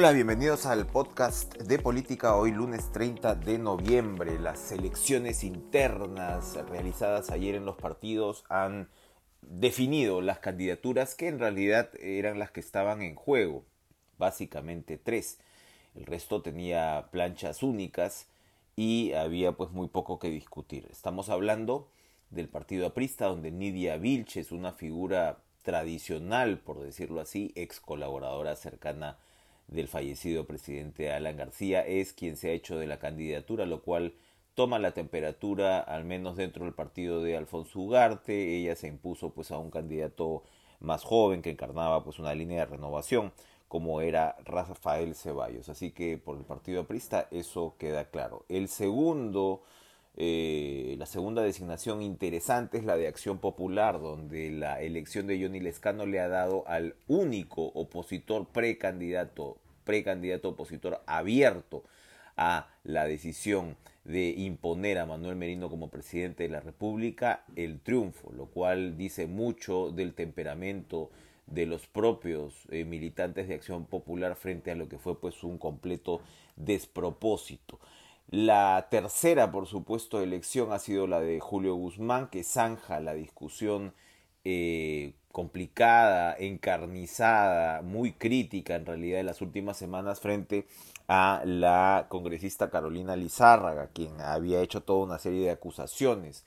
Hola, bienvenidos al podcast de política hoy lunes 30 de noviembre. Las elecciones internas realizadas ayer en los partidos han definido las candidaturas que en realidad eran las que estaban en juego, básicamente tres. El resto tenía planchas únicas y había pues muy poco que discutir. Estamos hablando del partido aprista donde Nidia Vilch es una figura tradicional, por decirlo así, ex colaboradora cercana del fallecido presidente Alan García es quien se ha hecho de la candidatura, lo cual toma la temperatura al menos dentro del partido de Alfonso Ugarte, ella se impuso pues a un candidato más joven que encarnaba pues una línea de renovación como era Rafael Ceballos, así que por el partido aprista eso queda claro. El segundo eh, la segunda designación interesante es la de Acción Popular, donde la elección de Johnny Lescano le ha dado al único opositor precandidato, precandidato opositor abierto a la decisión de imponer a Manuel Merino como presidente de la República el triunfo, lo cual dice mucho del temperamento de los propios eh, militantes de Acción Popular frente a lo que fue pues un completo despropósito. La tercera, por supuesto, elección ha sido la de Julio Guzmán, que zanja la discusión eh, complicada, encarnizada, muy crítica en realidad de las últimas semanas frente a la congresista Carolina Lizárraga, quien había hecho toda una serie de acusaciones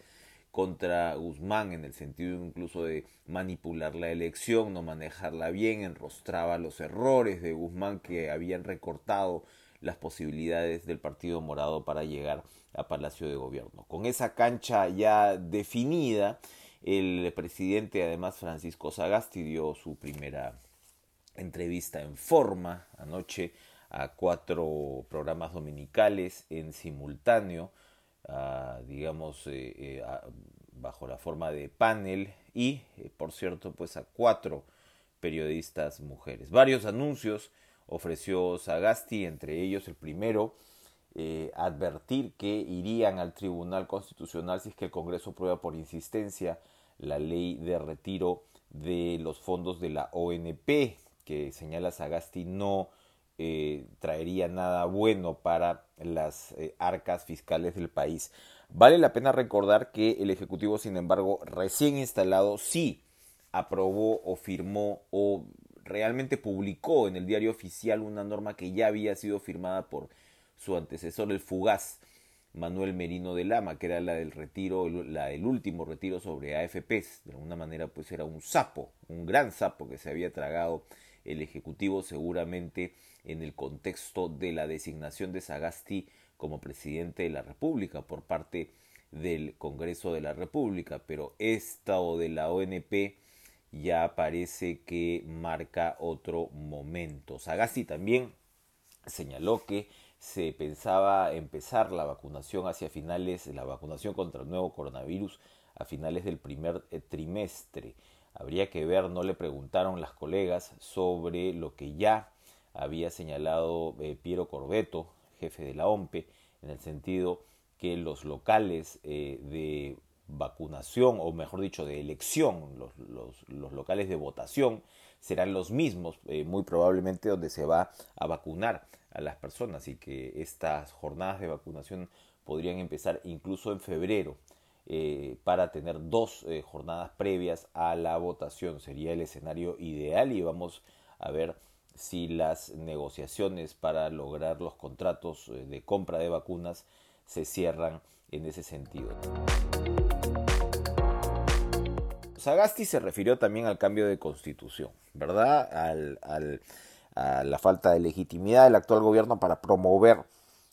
contra Guzmán en el sentido incluso de manipular la elección, no manejarla bien, enrostraba los errores de Guzmán que habían recortado las posibilidades del Partido Morado para llegar a Palacio de Gobierno. Con esa cancha ya definida, el presidente, además Francisco Sagasti, dio su primera entrevista en forma anoche a cuatro programas dominicales en simultáneo, digamos, eh, eh, bajo la forma de panel y, eh, por cierto, pues a cuatro periodistas mujeres. Varios anuncios ofreció Sagasti, entre ellos el primero, eh, advertir que irían al Tribunal Constitucional si es que el Congreso prueba por insistencia la ley de retiro de los fondos de la ONP, que señala Sagasti no eh, traería nada bueno para las eh, arcas fiscales del país. Vale la pena recordar que el Ejecutivo, sin embargo, recién instalado, sí aprobó o firmó o realmente publicó en el diario oficial una norma que ya había sido firmada por su antecesor, el fugaz Manuel Merino de Lama, que era la del retiro, la del último retiro sobre AFPs. De alguna manera, pues era un sapo, un gran sapo que se había tragado el Ejecutivo seguramente en el contexto de la designación de Sagasti como presidente de la República por parte del Congreso de la República, pero esta o de la ONP ya parece que marca otro momento. Sagasti también señaló que se pensaba empezar la vacunación hacia finales, la vacunación contra el nuevo coronavirus a finales del primer eh, trimestre. Habría que ver, no le preguntaron las colegas sobre lo que ya había señalado eh, Piero Corbeto, jefe de la OMPE, en el sentido que los locales eh, de vacunación, o mejor dicho, de elección, los, los, locales de votación serán los mismos, eh, muy probablemente donde se va a vacunar a las personas y que estas jornadas de vacunación podrían empezar incluso en febrero eh, para tener dos eh, jornadas previas a la votación. Sería el escenario ideal y vamos a ver si las negociaciones para lograr los contratos de compra de vacunas se cierran en ese sentido. Sagasti se refirió también al cambio de constitución, ¿verdad? a la falta de legitimidad del actual gobierno para promover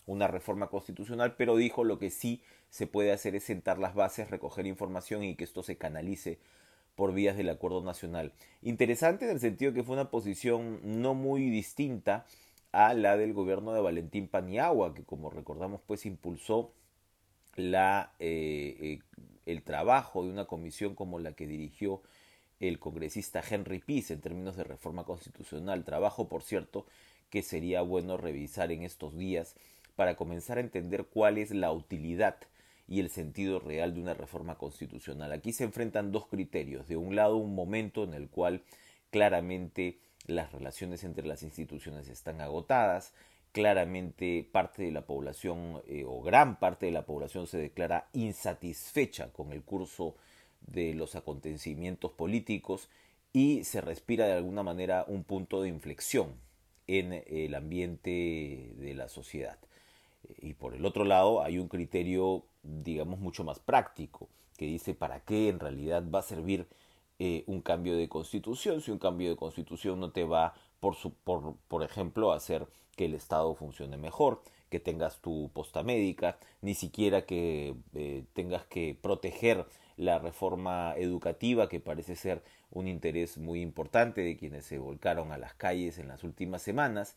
una reforma constitucional, pero dijo lo que sí se puede hacer es sentar las bases, recoger información y que esto se canalice por vías del acuerdo nacional. Interesante en el sentido que fue una posición no muy distinta a la del gobierno de Valentín Paniagua, que como recordamos pues impulsó la eh, eh, el trabajo de una comisión como la que dirigió el congresista Henry Peace en términos de reforma constitucional, trabajo por cierto que sería bueno revisar en estos días para comenzar a entender cuál es la utilidad y el sentido real de una reforma constitucional. Aquí se enfrentan dos criterios. De un lado, un momento en el cual claramente las relaciones entre las instituciones están agotadas, claramente parte de la población eh, o gran parte de la población se declara insatisfecha con el curso de los acontecimientos políticos y se respira de alguna manera un punto de inflexión en el ambiente de la sociedad. Y por el otro lado hay un criterio, digamos, mucho más práctico, que dice para qué en realidad va a servir eh, un cambio de constitución si un cambio de constitución no te va, por, su, por, por ejemplo, a hacer que el Estado funcione mejor, que tengas tu posta médica, ni siquiera que eh, tengas que proteger la reforma educativa, que parece ser un interés muy importante de quienes se volcaron a las calles en las últimas semanas.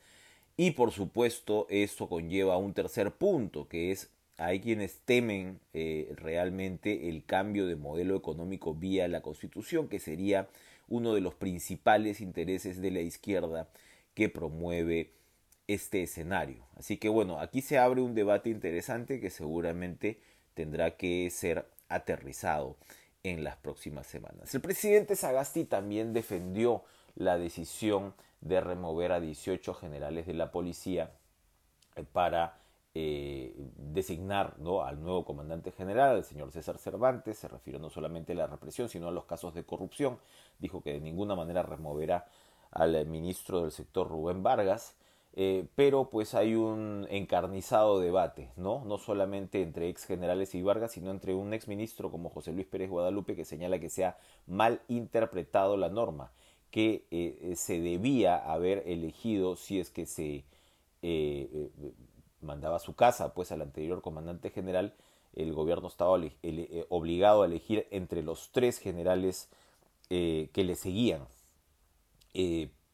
Y por supuesto, eso conlleva un tercer punto, que es hay quienes temen eh, realmente el cambio de modelo económico vía la Constitución, que sería uno de los principales intereses de la izquierda que promueve este escenario. Así que bueno, aquí se abre un debate interesante que seguramente tendrá que ser aterrizado en las próximas semanas. El presidente Sagasti también defendió la decisión de remover a 18 generales de la policía eh, para eh, designar ¿no? al nuevo comandante general, el señor César Cervantes, se refirió no solamente a la represión, sino a los casos de corrupción. Dijo que de ninguna manera removerá al ministro del sector Rubén Vargas. Eh, pero pues hay un encarnizado debate, ¿no? No solamente entre ex generales y Vargas, sino entre un ex ministro como José Luis Pérez Guadalupe que señala que se ha mal interpretado la norma, que eh, eh, se debía haber elegido si es que se mandaba a su casa pues al anterior comandante general, el gobierno estaba obligado a elegir entre los tres generales que le seguían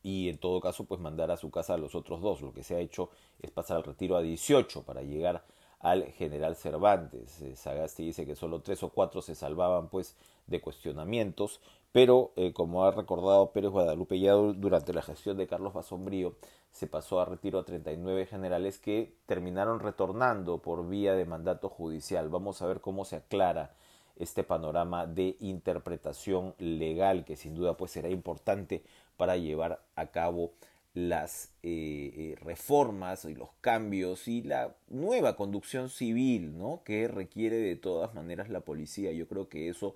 y en todo caso pues mandar a su casa a los otros dos. Lo que se ha hecho es pasar al retiro a 18 para llegar al general Cervantes. Eh, Sagasti dice que solo tres o cuatro se salvaban pues de cuestionamientos, pero eh, como ha recordado Pérez Guadalupe ya durante la gestión de Carlos Basombrío se pasó a retiro a 39 generales que terminaron retornando por vía de mandato judicial. Vamos a ver cómo se aclara este panorama de interpretación legal que sin duda pues será importante para llevar a cabo las eh, eh, reformas y los cambios y la nueva conducción civil ¿no? que requiere de todas maneras la policía. Yo creo que eso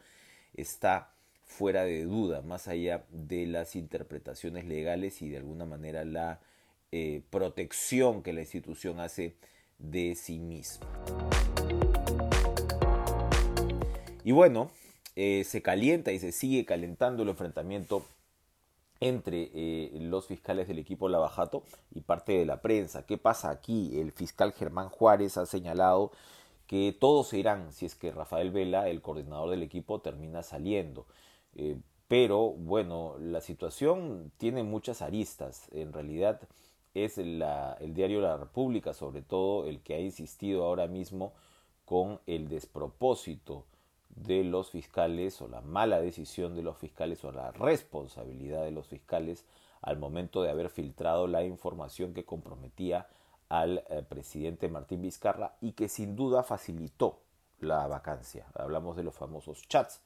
está fuera de duda, más allá de las interpretaciones legales y de alguna manera la eh, protección que la institución hace de sí misma. Y bueno, se calienta y se sigue calentando el enfrentamiento entre eh, los fiscales del equipo Lavajato y parte de la prensa. ¿Qué pasa aquí? El fiscal Germán Juárez ha señalado que todos se irán si es que Rafael Vela, el coordinador del equipo, termina saliendo. Eh, pero bueno, la situación tiene muchas aristas. En realidad es el diario La República, sobre todo, el que ha insistido ahora mismo con el despropósito de los fiscales o la mala decisión de los fiscales o la responsabilidad de los fiscales al momento de haber filtrado la información que comprometía al eh, presidente Martín Vizcarra y que sin duda facilitó la vacancia. Hablamos de los famosos chats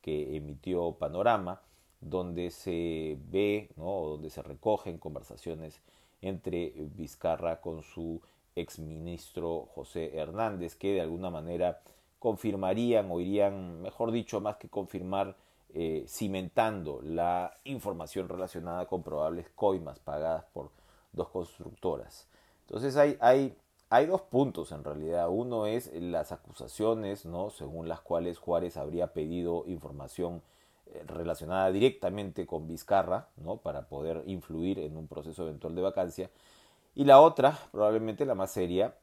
que emitió Panorama, donde se ve, ¿no? donde se recogen conversaciones entre Vizcarra con su exministro José Hernández, que de alguna manera confirmarían o irían, mejor dicho, más que confirmar, eh, cimentando la información relacionada con probables coimas pagadas por dos constructoras. Entonces hay, hay, hay dos puntos en realidad. Uno es las acusaciones, ¿no? según las cuales Juárez habría pedido información eh, relacionada directamente con Vizcarra, ¿no? para poder influir en un proceso eventual de vacancia. Y la otra, probablemente la más seria,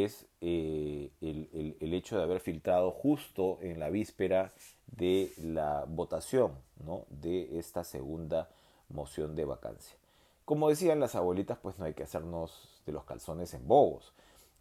es eh, el, hecho de haber filtrado justo en la víspera de la votación ¿no? de esta segunda moción de vacancia. Como decían las abuelitas, pues no hay que hacernos de los calzones en bobos.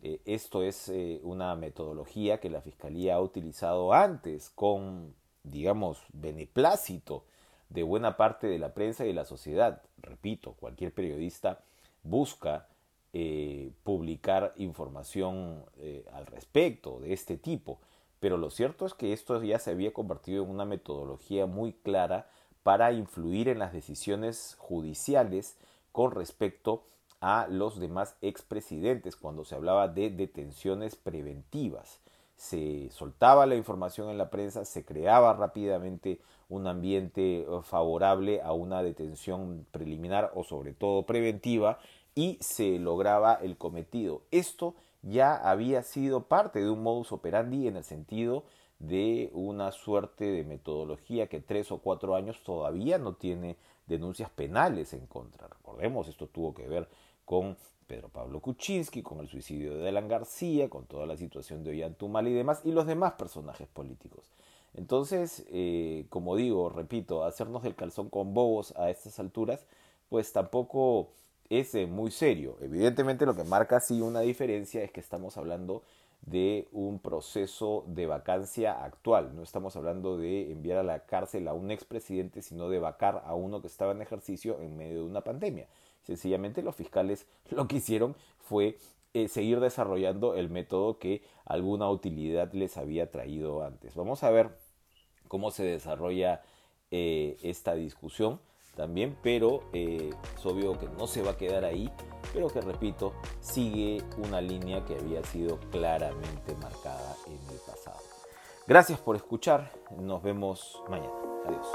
Eh, esto es eh, una metodología que la Fiscalía ha utilizado antes con, digamos, beneplácito de buena parte de la prensa y la sociedad. Repito, cualquier periodista busca eh, publicar información eh, al respecto de este tipo. Pero lo cierto es que esto ya se había convertido en una metodología muy clara para influir en las decisiones judiciales con respecto a los demás expresidentes cuando se hablaba de detenciones preventivas. Se soltaba la información en la prensa, se creaba rápidamente un ambiente eh, favorable a una detención preliminar o sobre todo preventiva y se lograba el cometido. Esto ya había sido parte de un modus operandi en el sentido de una suerte de metodología que tres o cuatro años todavía no tiene denuncias penales en contra. Recordemos, esto tuvo que ver con Pedro Pablo Kuczynski, con el suicidio de Alan García, con toda la situación de Ollantumal y demás, y los demás personajes políticos. Entonces, eh, como digo, repito, hacernos del calzón con bobos a estas alturas, pues tampoco es muy serio. Evidentemente lo que marca sí una diferencia es que estamos hablando de un proceso de vacancia actual. No estamos hablando de enviar a la cárcel a un expresidente, sino de vacar a uno que estaba en ejercicio en medio de una pandemia. Sencillamente los fiscales lo que hicieron fue eh, seguir desarrollando el método que alguna utilidad les había traído antes. Vamos a ver cómo se desarrolla eh, esta discusión también, pero eh, es obvio que no se va a quedar ahí, pero que repito, sigue una línea que había sido claramente marcada en el pasado. Gracias por escuchar, nos vemos mañana. Adiós.